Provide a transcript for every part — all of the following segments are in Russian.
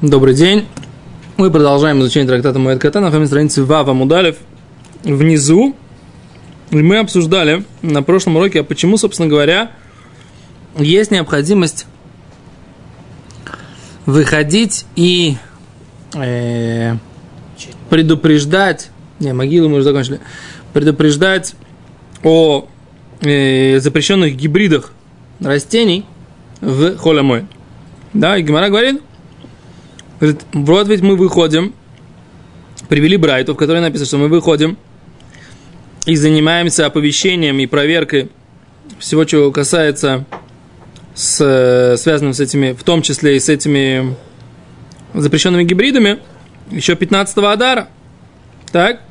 Добрый день. Мы продолжаем изучение трактата Моэд Ката на странице Вава Мудалев. Внизу и мы обсуждали на прошлом уроке, а почему, собственно говоря, есть необходимость выходить и э, предупреждать, не, могилу мы уже закончили, предупреждать о э, запрещенных гибридах растений в холомой. Да, и Гимара говорит, говорит, вот ведь мы выходим, привели Брайту, в которой написано, что мы выходим и занимаемся оповещением и проверкой всего, чего касается с, связанным с этими, в том числе и с этими запрещенными гибридами, еще 15-го Адара. Так?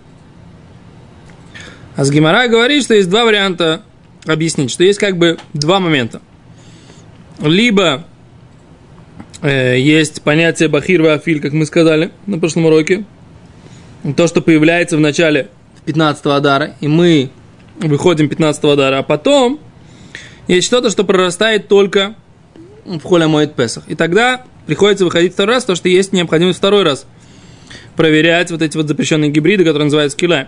А с Гимара говорит, что есть два варианта объяснить, что есть как бы два момента. Либо есть понятие бахир афиль, как мы сказали на прошлом уроке, то, что появляется в начале 15-го Адара, и мы выходим 15-го Адара, а потом есть что-то, что прорастает только в холе моет Песах. И тогда приходится выходить второй раз, потому что есть необходимость второй раз проверять вот эти вот запрещенные гибриды, которые называются килай.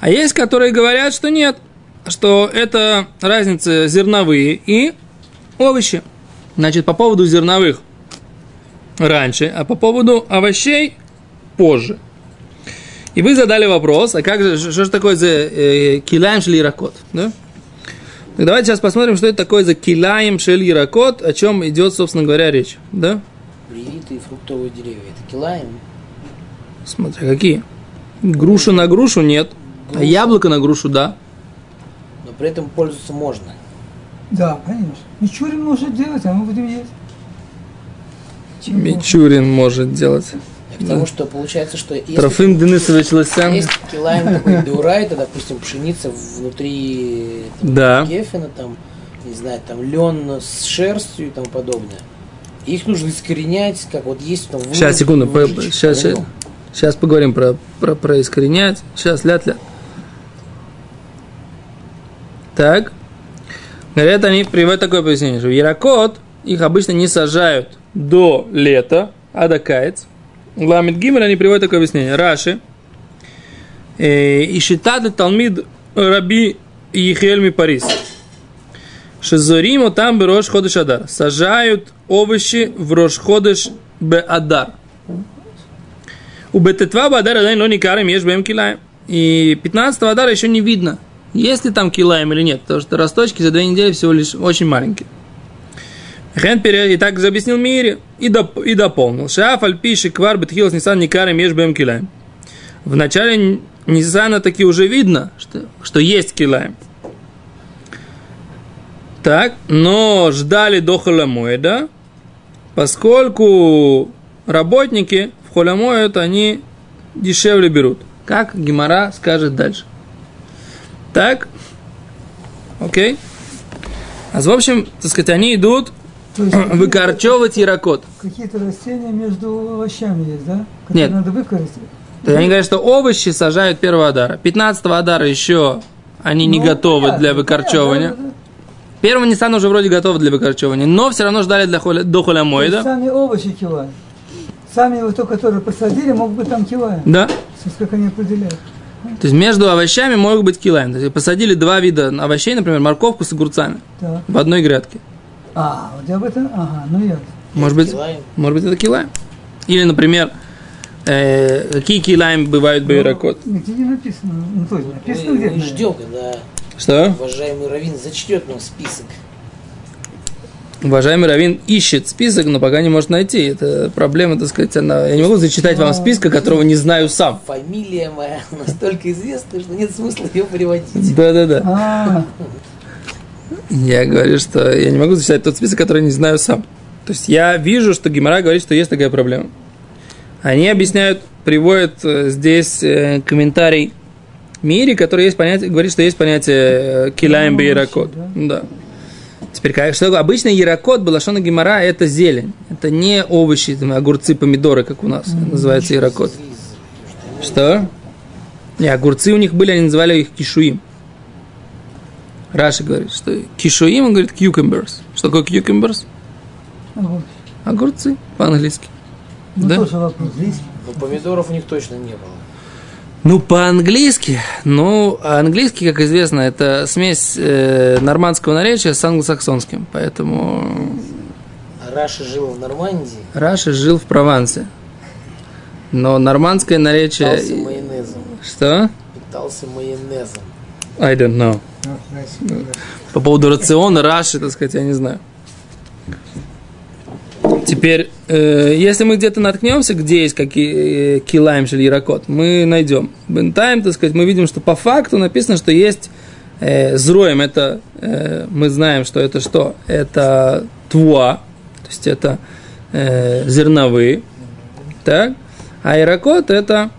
А есть, которые говорят, что нет, что это разница зерновые и овощи. Значит, по поводу зерновых раньше, а по поводу овощей позже. И вы задали вопрос, а как же, что же такое за э, килаем шли ракот, да? Так давайте сейчас посмотрим, что это такое за килаем шель ракот, о чем идет, собственно говоря, речь, да? Привитые фруктовые деревья, это килаем? Смотри, какие? Грушу на грушу нет, а Груша. а яблоко на грушу да. Но при этом пользоваться можно. Да, конечно. Мичурин может делать, а мы будем есть. Мичурин может делать. Я к тому, что получается, что если, Трофим Денисович Лысян. если килаем такой деурайта, допустим, пшеница внутри там, Да. гефена, там, не знаю, там лен с шерстью и тому подобное. Их нужно искоренять, как вот есть там Сейчас, секунду, по- сейчас, сейчас, сейчас поговорим про, про, про искоренять. Сейчас, ля-ля. Так. Говорят, они приводят такое пояснение, что ярокот их обычно не сажают до лета, а до каец. Ламит Гимель они приводят такое объяснение. Раши. Э, И считает Талмид Раби Ехельми Парис. Шизоримо там бы Рош Ходыш Адар. Сажают овощи в Рош Ходыш Бе Адар. У Бететва Бадар Адай но никарем ешь бэм килаем. И 15 Адара еще не видно, есть ли там килаем или нет, потому что росточки за две недели всего лишь очень маленькие. Хен и так объяснил Мире и, доп, и дополнил. Шаф альпиши квар бетхилос нисан никарем ешь бэм килаем. В начале Нисана таки уже видно, что, что есть килаем. Так, но ждали до холомоида, поскольку работники в холомоид они дешевле берут. Как Гимара скажет дальше. Так, окей. А в общем, так сказать, они идут выкорчевывать ярокот. какие-то растения между овощами есть, да? Нет. Которые надо выкорчевать. То есть они говорят, что овощи сажают первого адара. 15 адара еще они не Ну, готовы понятно, для выкорчевывания. понятно, да, да, Первого Ниссана уже вроде готовы для выкорчевывания, но все равно ждали для холя, до холямоида. Сами овощи килаем. Сами вот то, которые посадили, могут быть там килаем. Да. Как они определяют. То есть между овощами могут быть килаем. То есть посадили два вида овощей, например, морковку с огурцами Так. в одной грядке. А, вот об этом, ага, ну ясно. Может быть, Килаем. может быть это килаем. Или, например, э, какие килаем бывают байракот. Ну, Нигде не написано. Ну, то есть написано Мы, где-то. мы ждем, когда Что? уважаемый Равин зачтет нам список. Уважаемый Равин ищет список, но пока не может найти. Это проблема, так сказать, она... Я не могу зачитать вам списка, которого не знаю сам. Фамилия моя настолько известна, что нет смысла ее приводить. Да-да-да. А, Я говорю, что я не могу зачитать тот список, который не знаю сам. То есть я вижу, что Гимара говорит, что есть такая проблема. Они объясняют, приводят э, здесь э, комментарий Мири, который есть понятие, говорит, что есть понятие э, килаем Ну, овощи, Да. Теперь, такое? обычно яракот, балашона гимара, это зелень. Это не овощи, там, огурцы, помидоры, как у нас называется яракот. Что? Не, огурцы у них были, они называли их кишуим. Раши говорит, что кишуим, он говорит cucumbers. Что такое cucumbers? овощи. Огурцы по-английски. Ну, Да? тоже вопрос. Но помидоров у них точно не было. Ну, по-английски, ну, английский, как известно, это смесь э, нормандского наречия с англосаксонским, поэтому Раша жил в Нормандии, Раши жил в Провансе. Но нормандское наречие... питался майонезом. Что? Питался майонезом. I don't know. По поводу рациона Раши, так сказать, я не знаю. Теперь, э, если мы где-то наткнемся, где есть какие э, килаем или ярокот, мы найдем. Бентайм, так сказать, мы видим, что по факту написано, что есть э, зроем, это э, мы знаем, что это что? Это твуа, то есть это э, зерновые, так? А ярокот это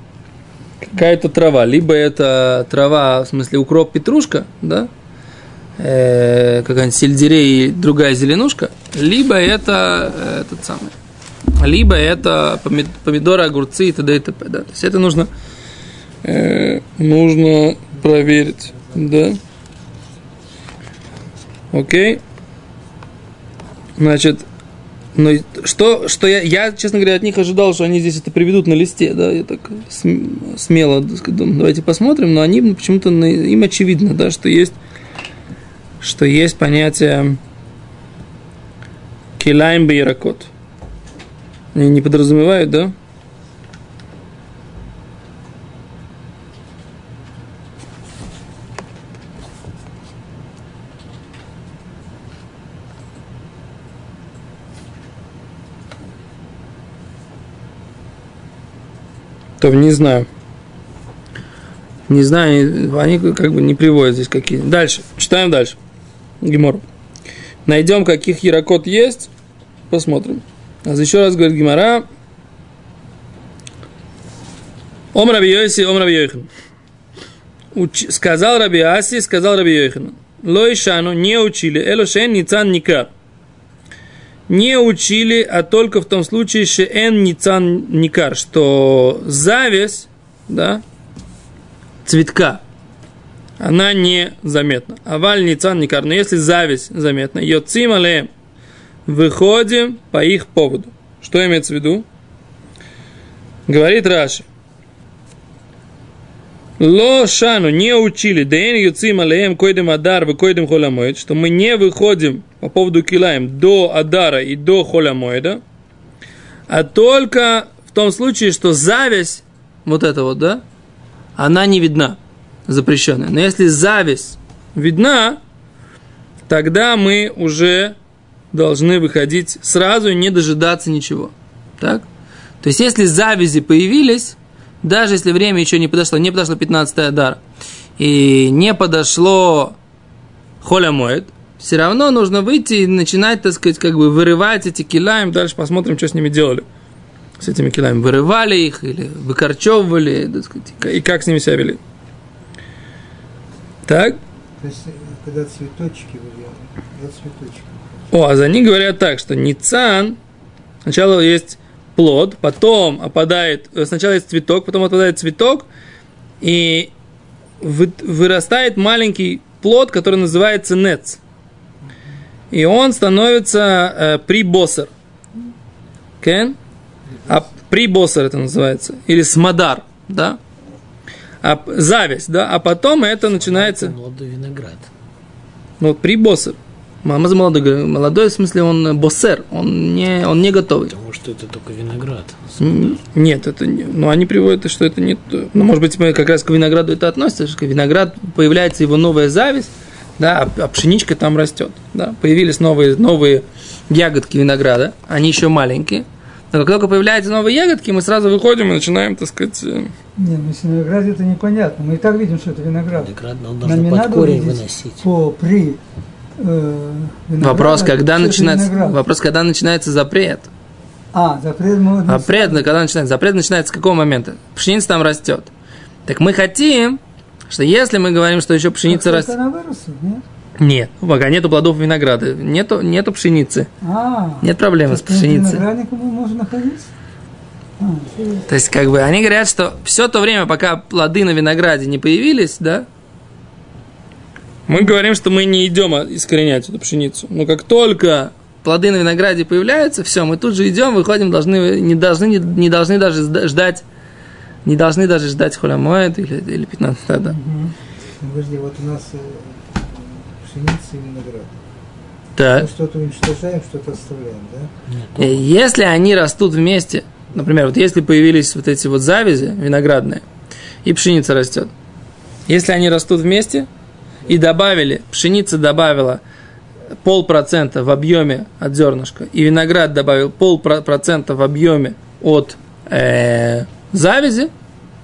какая-то трава, либо это трава, в смысле укроп, петрушка, да, э, какая-нибудь сельдерей и другая зеленушка, либо это э, этот самый, либо это помид- помидоры, огурцы и т.д. и т.п. Да. То есть это нужно, э, нужно проверить, да. Окей. Значит, ну, что, что я, я, честно говоря, от них ожидал, что они здесь это приведут на листе, да, я так см- смело думаю, давайте посмотрим, но они почему-то, им очевидно, да, что есть, что есть понятие килайм бейракот. Они не подразумевают, да? То не знаю. Не знаю, они как бы не приводят здесь какие. Дальше. Читаем дальше. Гемор. Найдем, каких ярокот есть. Посмотрим. А еще раз говорит Гимара. Ом Раби Йоси, Ом Раби Йохан. Уч- Сказал Раби Аси, сказал Раби Йохан. Лойшану не учили. Элошен ницан никар. Не учили, а только в том случае, что эн ницан никар, что зависть, да, цветка, она не заметна. Аваль ницан никар. Но если зависть заметна, йоцим алеем, выходим по их поводу. Что имеется в виду? Говорит Раши. Ло шану не учили, дэн юцим алеем койдем адар в койдем холамоид, что мы не выходим по поводу килаем до адара и до холямоида, а только в том случае, что зависть, вот это вот, да, она не видна, запрещенная. Но если зависть видна, тогда мы уже должны выходить сразу и не дожидаться ничего. Так? То есть, если завязи появились, даже если время еще не подошло, не подошло 15 Адар, и не подошло Холя Моет, все равно нужно выйти и начинать, так сказать, как бы вырывать эти килаем. Дальше посмотрим, что с ними делали. С этими килаем вырывали их или выкорчевывали, так сказать, и как с ними себя вели. Так? То есть, когда цветочки выделяли, я цветочки. О, а за них говорят так, что Ницан, сначала есть плод, потом опадает, э, сначала есть цветок, потом опадает цветок, и вы- вырастает маленький плод, который называется нец. И он становится э, прибоссер. Кен? А прибоссер это называется. Или смодар, да? А, зависть, да? А потом это начинается... Молодой виноград. Ну, вот прибоссер. Мама за молодой, молодой, в смысле, он э, боссер, он не, он не готовый. Потому что это только виноград. Нет, это не. Ну, они приводят, что это не. Ну, может быть, мы как раз к винограду это относится, что виноград появляется его новая зависть, да, а, а пшеничка там растет. Да. Появились новые, новые ягодки винограда, они еще маленькие. Но как только появляются новые ягодки, мы сразу выходим и начинаем, так сказать, э, Не, ну если виноград это непонятно. Мы и так видим, что это виноград. Виноград Нам должно не под надо корень выносить. по при э, винограду, вопрос, когда начинается, виноград. вопрос, когда начинается запрет. А, запрет мы Запрет, когда начинается? Запрет начинается с какого момента? Пшеница там растет. Так мы хотим, что если мы говорим, что еще пшеница растет... Она выросла, нет? Нет, пока нету плодов винограда, нету, нету пшеницы. А, Нет проблемы с пшеницей. Виноградником можем находиться? А. То есть, как бы, они говорят, что все то время, пока плоды на винограде не появились, да, мы говорим, что мы не идем искоренять эту пшеницу. Но как только плоды на винограде появляются, все, мы тут же идем, выходим, должны, не должны, не, не должны даже ждать, не должны даже ждать холямоэд или, или 15 да. Подожди, вот у нас пшеница и виноград. Так. Мы что-то уничтожаем, что-то оставляем, да? Э, Если они растут вместе, например, вот если появились вот эти вот завязи виноградные, и пшеница растет, если они растут вместе и добавили, пшеница добавила полпроцента в объеме от зернышка, и виноград добавил полпроцента в объеме от э, завязи,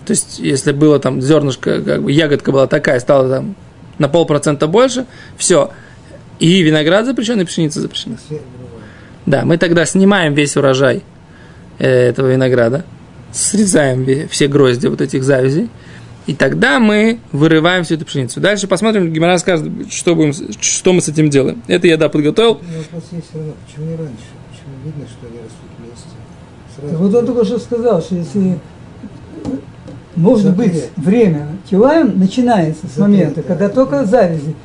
то есть если было там зернышко, как бы ягодка была такая, стала там на полпроцента больше, все, и виноград запрещен, и пшеница запрещена. Да, мы тогда снимаем весь урожай э, этого винограда, срезаем все грозди вот этих завязей, и тогда мы вырываем всю эту пшеницу. Дальше посмотрим, Гимара скажет, что, будем, что мы с этим делаем. Это я, да, подготовил. Но вопрос есть все равно, почему не раньше? Почему видно, что они растут вместе? Так Сразу. Вот он только что сказал, что если может быть время Килаем начинается с момента, да. когда только завязи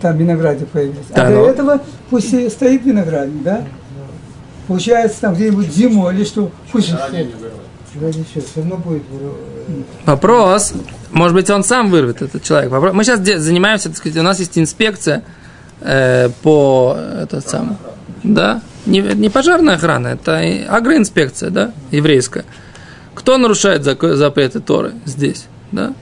там винограде появились. Да, а до но- этого пусть и стоит виноградник, да? Получается там где-нибудь зимой или что, пусть Да ничего, все равно будет Вопрос, может быть, он сам вырвет, этот человек. Вопрос- Мы сейчас занимаемся, так сказать, у нас есть инспекция э, по этот самый, да, не, не пожарная охрана, это агроинспекция, да, еврейская. Кто нарушает запреты Торы здесь, да?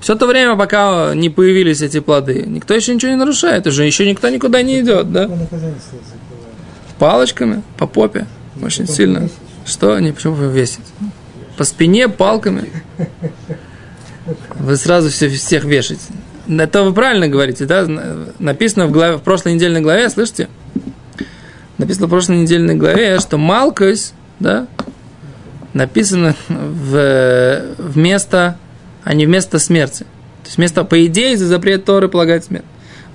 Все то время, пока не появились эти плоды, никто еще ничего не нарушает, уже еще никто никуда не идет, да? Палочками по попе, очень сильно. Что? Не, почему повесить? По спине палками. Вы сразу все, всех вешаете. Это вы правильно говорите, да? Написано в, главе, в прошлой недельной главе, слышите? Написано в прошлой недельной главе, что Малкос, да, написано в, вместо, а не вместо смерти. То есть вместо, по идее, за запрет Торы полагать смерть.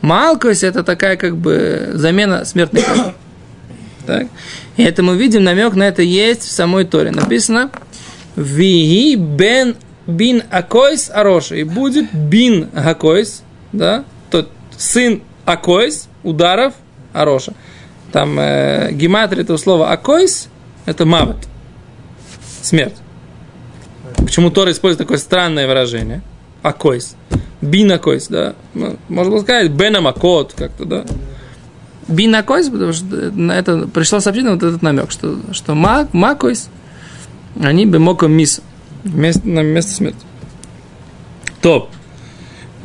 Малкос – это такая как бы замена смертной казни. Так? И это мы видим, намек на это есть в самой Торе. Написано Виги бен бин акойс ароша. И будет бин акойс, да, тот сын акойс, ударов ароша. Там э, гематрия этого слова акойс, это мавет, смерть. Почему Тора использует такое странное выражение? Акойс. Бин акойс, да. Ну, Можно сказать бена макот, как-то, да. Бинакойс, потому что на это пришло сообщение, вот этот намек, что, что ма, макойс, они бы моко мис, вместо, на место смерти. Топ.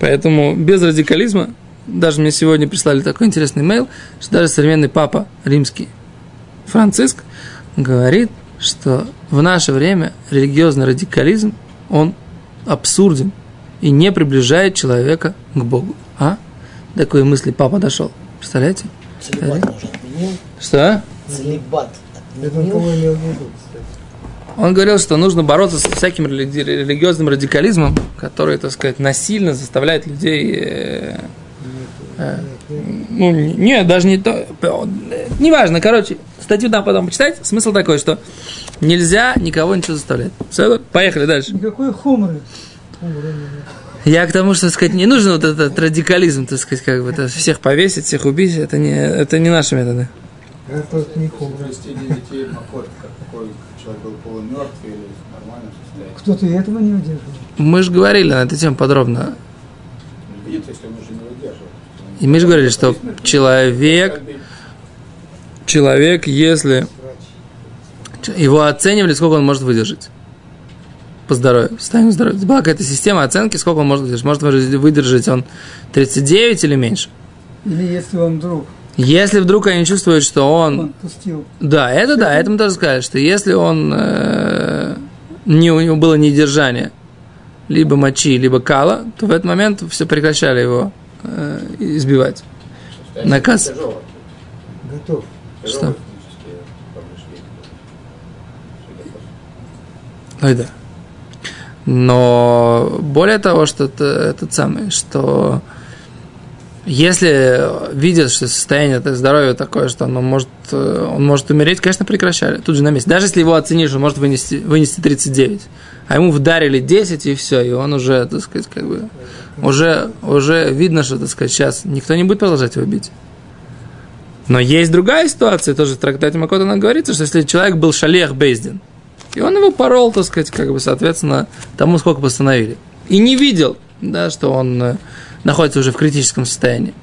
Поэтому без радикализма, даже мне сегодня прислали такой интересный имейл, что даже современный папа римский Франциск говорит, что в наше время религиозный радикализм, он абсурден и не приближает человека к Богу. А? До такой мысли папа дошел. Представляете? Целебат может отменил. Что? Целебат Это он отменил. говорил, что нужно бороться с всяким религи- религиозным радикализмом, который, так сказать, насильно заставляет людей... э, э, ну, не- нет, даже не то... э, Неважно, короче, статью там потом почитать. Смысл такой, что нельзя никого ничего заставлять. Все, поехали дальше. Никакой хумры. Я к тому, что, так сказать, не нужен вот этот радикализм, так сказать, как бы это всех повесить, всех убить, это не, это не наши методы. Это не детей человек был полумертв или нормальном состоянии. Кто-то и этого не удерживает. Мы же говорили на эту тему подробно. Видит, если он уже не выдерживает. И мы же говорили, что человек, человек, если его оценивали, сколько он может выдержать по здоровью, состоянию здоровья. Была какая-то система оценки, сколько он может выдержать. Может выдержать он 39 или меньше. Или если он вдруг Если вдруг они чувствуют, что он... он пустил. Да, это да, это мы тоже сказали, что если он... э, не, у него было недержание либо мочи, либо кала, то в этот момент все прекращали его э, избивать. Наказ. Тяжело. Готов. Что? Ой, да. Но более того, что это, этот самый, что если видят, что состояние это здоровья такое, что оно может, э, он может умереть, конечно, прекращали тут же на месте. Даже если его оценишь, он может вынести, вынести 39, а ему вдарили 10 и все, и он уже, так сказать, как бы, уже, уже видно, что, так сказать, сейчас никто не будет продолжать его бить. Но есть другая ситуация, тоже в трактате Макота она говорится, что если человек был шалех Бейздин, и он его порол, так сказать, как бы, соответственно, тому, сколько постановили. И не видел, да, что он э, находится уже в критическом состоянии.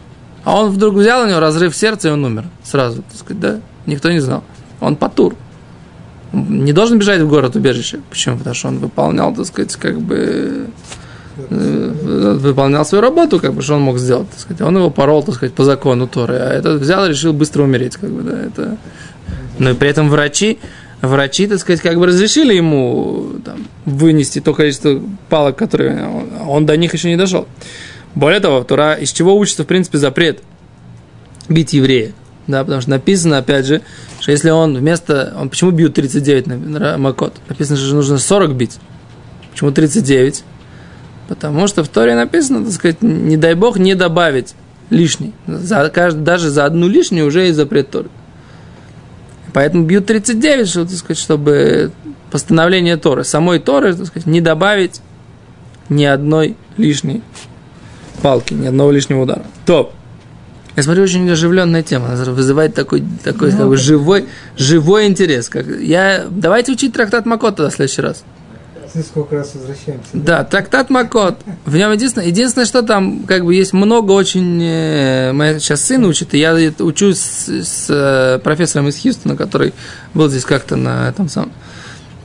А он вдруг взял у него разрыв сердца, и он умер сразу, так сказать, да, никто не знал. Он потур. Он не должен бежать в город убежище. Почему? Потому что он выполнял, так сказать, как бы выполнял свою работу, как бы, что он мог сделать, так сказать. Он его порол, так сказать, по закону Торы, а этот взял и решил быстро умереть, как бы, да, это... Но и при этом врачи, врачи, так сказать, как бы разрешили ему там, вынести то количество палок, которые он, он до них еще не дошел. Более того, Тура, из чего учится, в принципе, запрет бить еврея? Да, потому что написано, опять же, что если он вместо... Он, почему бьют 39 на, на Макот? Написано, что нужно 40 бить. Почему 39? Потому что в Торе написано, так сказать, не дай бог не добавить лишний. За, даже за одну лишнюю уже есть запрет Торы. Поэтому бьют 39, чтобы, так сказать, чтобы постановление Торы, самой Торы, так сказать, не добавить ни одной лишней палки, ни одного лишнего удара. Топ. Я смотрю, очень оживленная тема, она вызывает такой, такой как бы, живой, живой интерес. Как, я, давайте учить трактат Макота в следующий раз. Сколько раз возвращаемся. Да, трактат Макот. В нем единственное, единственное, что там как бы есть много очень... Э, моя сейчас сын учит, и я учусь с, с э, профессором из Хьюстона, который был здесь как-то на этом самом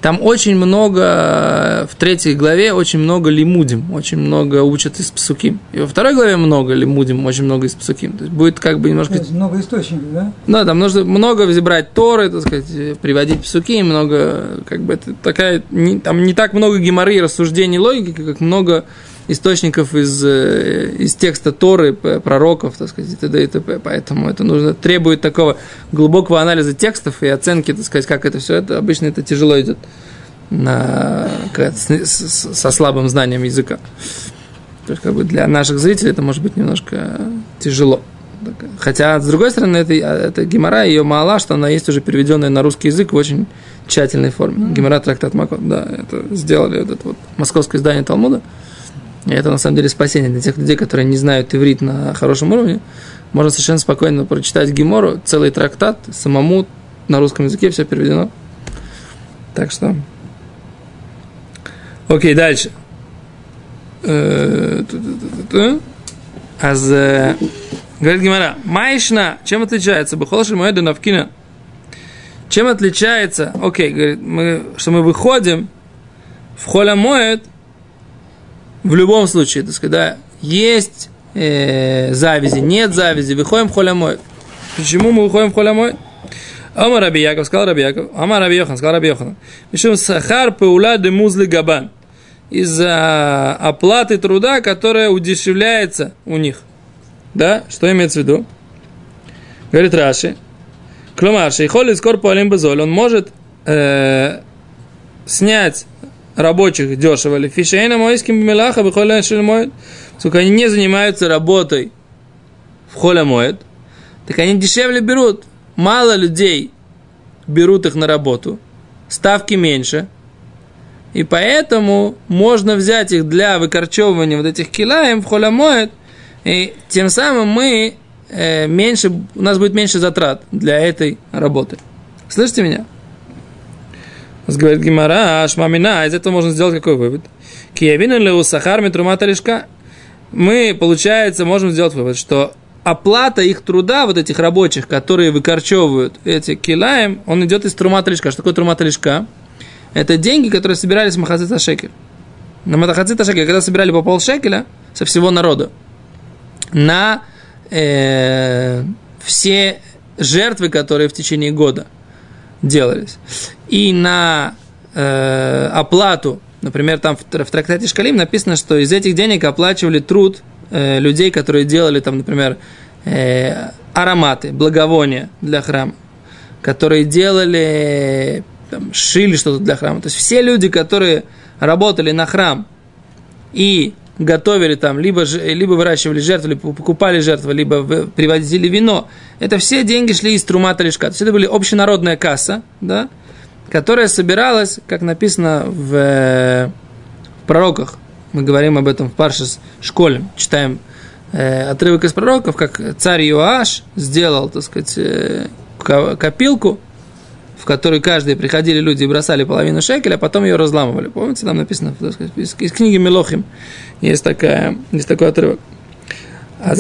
там очень много, в третьей главе очень много лимудим, очень много учат из псуким. И во второй главе много лимудим, очень много из псуким. То есть будет как бы немножко... Это много источников, да? Да, там нужно много взбирать торы, так сказать, приводить псуки, много, как бы, это такая, не, там не так много геморры, рассуждений, логики, как много источников из, э, из текста Торы, пророков, так сказать, и т.д. и т.п. Поэтому это нужно, требует такого глубокого анализа текстов и оценки, так сказать, как это все. Это обычно это тяжело идет на, с, с, со слабым знанием языка. То есть, как бы для наших зрителей это может быть немножко тяжело. Хотя, с другой стороны, это, это гемора, ее мало, что она есть уже переведенная на русский язык в очень тщательной форме. Гемора трактат Макот, да, это сделали вот это вот московское издание Талмуда. И это на самом деле спасение для тех людей, которые не знают иврит на хорошем уровне. Можно совершенно спокойно прочитать Гемору, целый трактат, самому на русском языке все переведено. Так что... Окей, дальше. Э, Аз э, говорит Гимара, Майшна, чем отличается? Бахолши Моэда Навкина. Чем отличается? Окей, говорит, мы, что мы выходим в Холя Моэд – в любом случае, так сказать, да, есть э, завязи, нет завязи, выходим холямой. Почему мы выходим холямой? Ама Раби Яков, сказал Раби Яков, Ама Раби Йохан, сказал Раби Йохан. Мишум сахар паула де музли габан. Из-за оплаты труда, которая удешевляется у них. Да? Что имеется в виду? Говорит Раши. Клумар, шейхоли скор пуалим базоль. Он может э, снять рабочих дешево. Ли фишейна мойским мелаха бихоля шельмоет. Сколько они не занимаются работой в холя моет, так они дешевле берут. Мало людей берут их на работу, ставки меньше, и поэтому можно взять их для выкорчевывания вот этих килаем в холя моет, и тем самым мы э, меньше, у нас будет меньше затрат для этой работы. Слышите меня? Говорит Гимара, Ашмамина, из этого можно сделать какой вывод? Киевин или сахар метрумата лишка. Мы, получается, можем сделать вывод, что оплата их труда, вот этих рабочих, которые выкорчевывают эти килаем, он идет из трумата лишка. Что такое трумата лишка? Это деньги, которые собирались в Махацита Шекель. На Махацита Шекель, когда собирали по полшекеля со всего народа, на э, все жертвы, которые в течение года – делались. И на э, оплату, например, там в, в трактате Шкалим написано, что из этих денег оплачивали труд э, людей, которые делали там, например, э, ароматы, благовония для храма, которые делали, там, шили что-то для храма. То есть все люди, которые работали на храм и готовили там, либо, либо выращивали жертву, либо покупали жертву, либо привозили вино. Это все деньги шли из трумата лишка. То есть это были общенародная касса, да, которая собиралась, как написано в, в пророках. Мы говорим об этом в Паршис школе, читаем э, отрывок из пророков, как царь Иоаш сделал, так сказать, э, ко- копилку, в которой каждый приходили люди и бросали половину шекеля, а потом ее разламывали. Помните, там написано, сказать, из, из книги Мелохим есть, такая, есть такой отрывок. А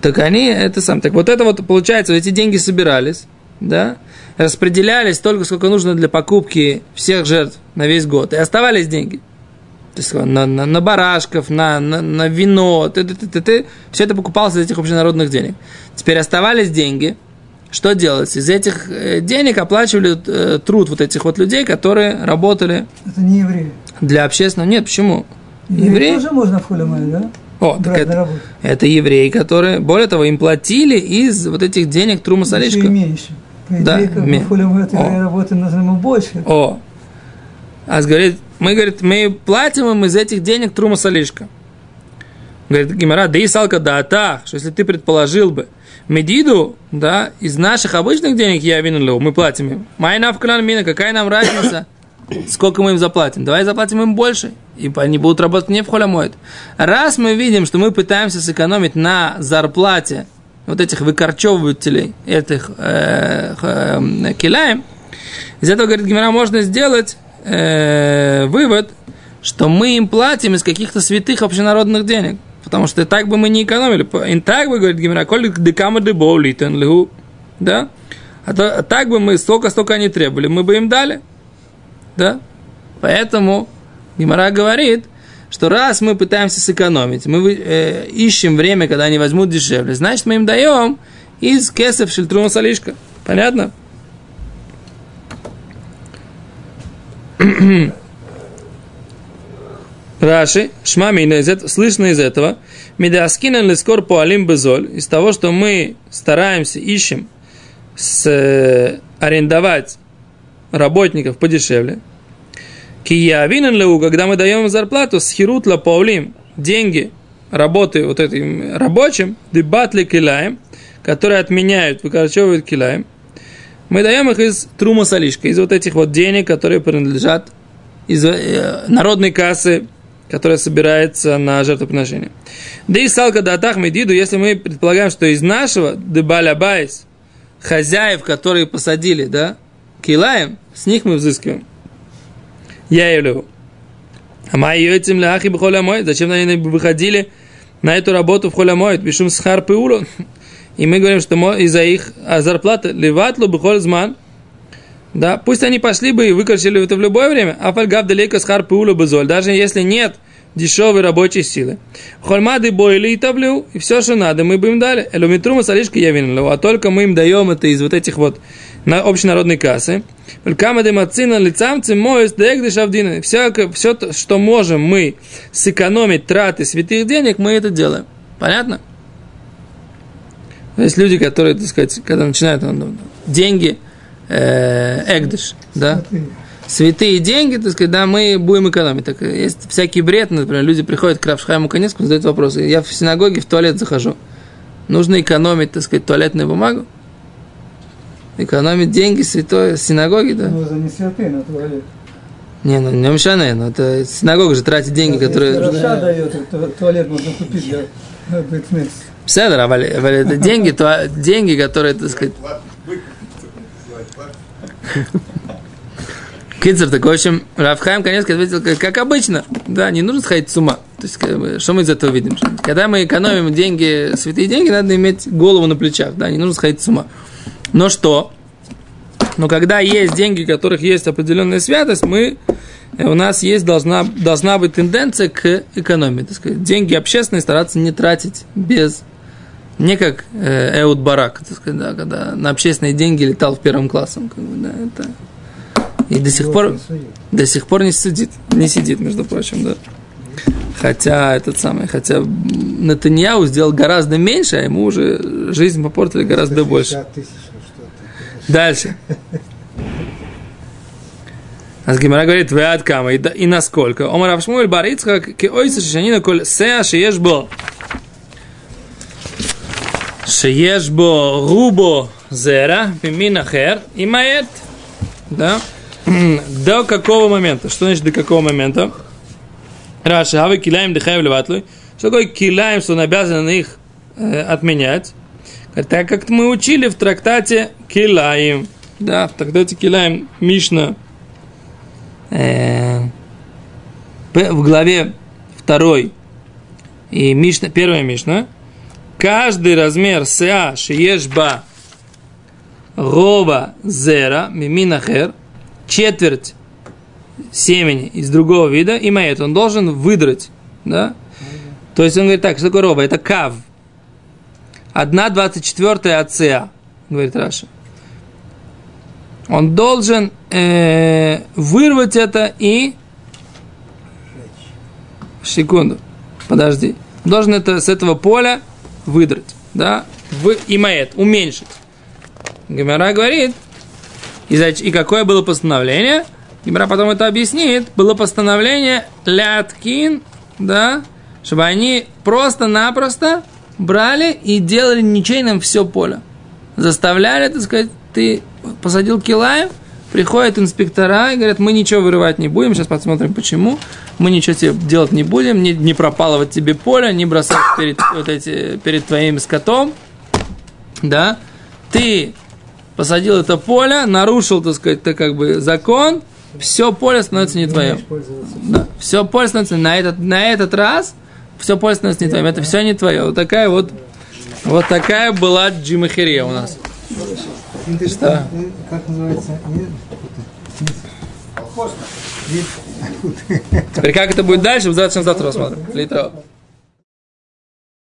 так они, это сам. Так вот это вот, получается, эти деньги собирались, да, распределялись только сколько нужно для покупки всех жертв на весь год. И оставались деньги. То есть на, на, на барашков, на, на, на вино, т -т -т -т -т. все это покупалось из этих общенародных денег. Теперь оставались деньги. Что делать? Из этих э, денег оплачивали э, труд вот этих вот людей, которые работали это не евреи. для общественного. Нет, почему? Евреи Евреи? тоже можно в Холямай, да? О, так Брать это, работу. это евреи, которые, более того, им платили из вот этих денег Трума Еще Салишка. и меньше. По Да, идее, как ме- бы в Холямай О. евреи работы нужно ему больше. О. А говорит, мы, говорит, мы платим им из этих денег Трума Салишка. Говорит, Гимара, да и салка да атах, что если ты предположил бы, Медиду, да, из наших обычных денег я вину мы платим им. Майна в мина, какая нам разница? Сколько мы им заплатим? Давай заплатим им больше, и они будут работать не в холямоид. Раз мы видим, что мы пытаемся сэкономить на зарплате вот этих выкорчевывателей, этих э, э, киляем, из этого, говорит Гимера, можно сделать э, вывод, что мы им платим из каких-то святых общенародных денег. Потому что так бы мы не экономили. И так бы, говорит Гимера, коль декама де боулитен лигу. Да? А, то, а так бы мы столько-столько они требовали, мы бы им дали. Да? Поэтому Гимара говорит, что раз мы пытаемся сэкономить, мы э, ищем время, когда они возьмут дешевле, значит, мы им даем из кесов шельтрума салишка. Понятно? Раши, этого, слышно из этого, медаскинан лискор по алим безоль, из того, что мы стараемся, ищем с, э, арендовать работников подешевле. Киявинан леу, когда мы даем им зарплату, схирут ла паулим, деньги работы вот этим рабочим, дебатли килаем, которые отменяют, выкорчевывают килаем, мы даем их из трума салишка, из вот этих вот денег, которые принадлежат из э, народной кассы, которая собирается на жертвоприношение. Да и салка датах медиду, если мы предполагаем, что из нашего дебаля байс, хозяев, которые посадили, да, килаем, с них мы взыскиваем. Я явлю. А мои этим ляхи бы холямой, зачем они выходили на эту работу в холямой, бешум схар пеулу. И мы говорим, что из-за их зарплаты леватлу бихоль зман, да, пусть они пошли бы и выкорчили это в любое время, а фальгав далеко с харпула базоль, даже если нет дешевой рабочей силы. Хольмады бойли и тавлю, и все, что надо, мы бы им дали. Элумитрума салишка я винил, а только мы им даем это из вот этих вот на общенародной кассы. Камады мацина лицамцы моис дегдешавдина. Все, все, что можем мы сэкономить траты святых денег, мы это делаем. Понятно? Есть люди, которые, так сказать, когда начинают деньги, э, эгдыш, да, святые деньги, так сказать, да, мы будем экономить. Так, есть всякий бред, например, люди приходят к Равшхайму Конецку, задают вопрос, я в синагоге в туалет захожу, нужно экономить, так сказать, туалетную бумагу, экономить деньги святой синагоги, да? Ну, за не святые на туалет. Не, ну не мешане, но это синагога же тратит деньги, которые... Раша дает, то туалет можно купить для бэтмекс. Седер, а это деньги, то, деньги, которые, так сказать... Кицер, так в общем, Равхайм конец ответил, как, обычно, да, не нужно сходить с ума. То есть, как бы, что мы из этого видим? Когда мы экономим деньги, святые деньги, надо иметь голову на плечах, да, не нужно сходить с ума. Но что? Но когда есть деньги, у которых есть определенная святость, мы, у нас есть, должна, должна быть тенденция к экономии. Так сказать, деньги общественные стараться не тратить без не как э, Эуд Барак, так сказать, да, когда на общественные деньги летал в первом классе. Как бы, да, это... И до сих пор, до сих пор не сидит, не сидит, между прочим, да. Хотя этот самый, хотя Натаньяу сделал гораздо меньше, а ему уже жизнь попортили гораздо больше. Дальше. Аз Гимара говорит, вы от и, и насколько? Омар Авшмуэль Бар Ицхак, ки ойса шишанина коль сеа шиеш бо. Шеешбо рубо зера пиминахер и маэт. Да? До какого момента? Что значит до какого момента? Раши, а вы киляем дыхаев леватлой. Что такое киляем, что он обязан их э, отменять? Так как мы учили в трактате киляем. Да, в трактате киляем Мишна э, в главе второй и Мишна, первая Мишна – Каждый размер СА шиешба рова зера миминахер четверть семени из другого вида, и маэт, он должен выдрать, да? То есть он говорит так, что такое рова? Это кав. Одна двадцать четвертая от СА, говорит Раша. Он должен э, вырвать это и... Секунду, подожди. Должен это с этого поля выдрать, да? В, и маэт, уменьшить. Гимара говорит, и, и какое было постановление? Гимара потом это объяснит. Было постановление ляткин, да, чтобы они просто-напросто брали и делали ничейным все поле. Заставляли, так сказать, ты посадил килаем, приходят инспектора и говорят, мы ничего вырывать не будем, сейчас посмотрим почему, мы ничего тебе делать не будем, не, не пропалывать тебе поле, не бросать перед, вот эти, перед твоим скотом, да, ты посадил это поле, нарушил, так сказать, ты как бы закон, все поле становится не твоим. Да, все поле становится на этот, на этот раз, все поле становится не твоим. Это все не твое. Вот такая вот, вот такая была джимахерия у нас. Что? э, Как называется? Не- Теперь как это будет дальше, завтра завтра рассмотрим. Литро.